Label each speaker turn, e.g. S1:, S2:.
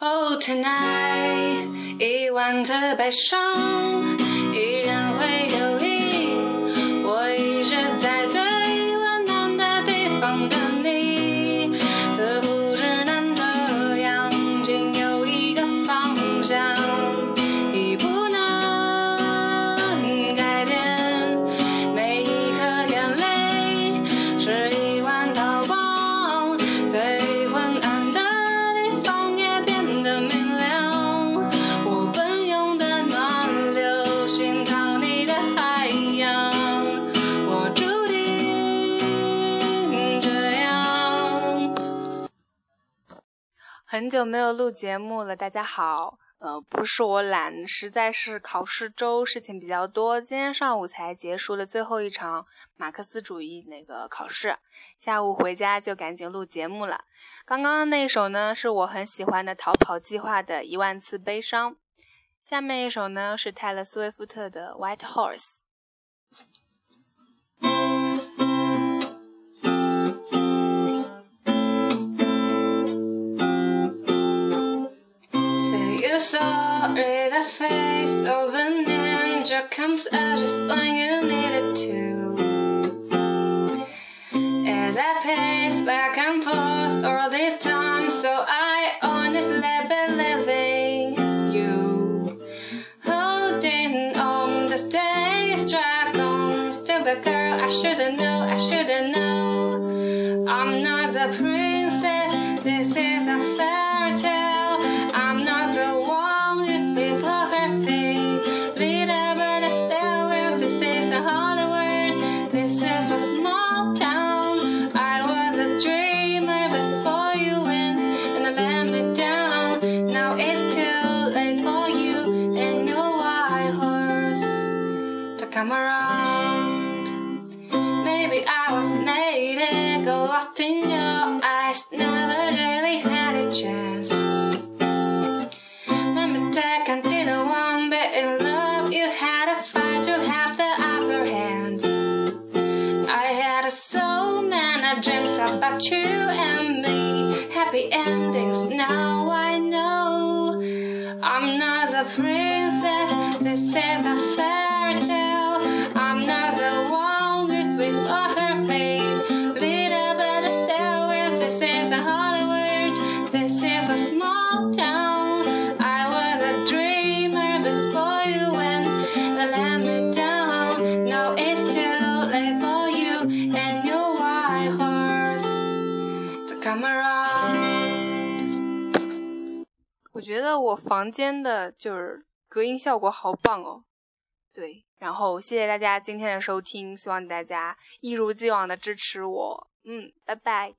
S1: Oh, tonight it went.
S2: 很久没有录节目了，大家好。呃，不是我懒，实在是考试周事情比较多。今天上午才结束了最后一场马克思主义那个考试，下午回家就赶紧录节目了。刚刚那首呢，是我很喜欢的《逃跑计划》的一万次悲伤。下面一首呢，是泰勒·斯威夫特的《White Horse》。
S1: Sorry, the face of a ninja comes out just when you need it to. As I pace back and forth all this time, so I honestly believing you. Holding on, the days drag on. Stupid girl, I should've known, I should've known. I'm not the princess, this is for you and your white horse to come around. Maybe I was made go lost in your eyes, never really had a chance. My mistake, I didn't want be in love. You had to fight to have the upper hand. I had so many dreams about you and me, happy endings. Now I know I'm not the princess. This is a fairy tale. I'm not the one who's before her fate. Little but a stairwell. This is a Hollywood. This is a small town. I was a dreamer before you went and let me down. Now it's too late for you and your white horse to come around.
S2: 我觉得我房间的就是隔音效果好棒哦。对，然后谢谢大家今天的收听，希望大家一如既往的支持我。嗯，拜拜。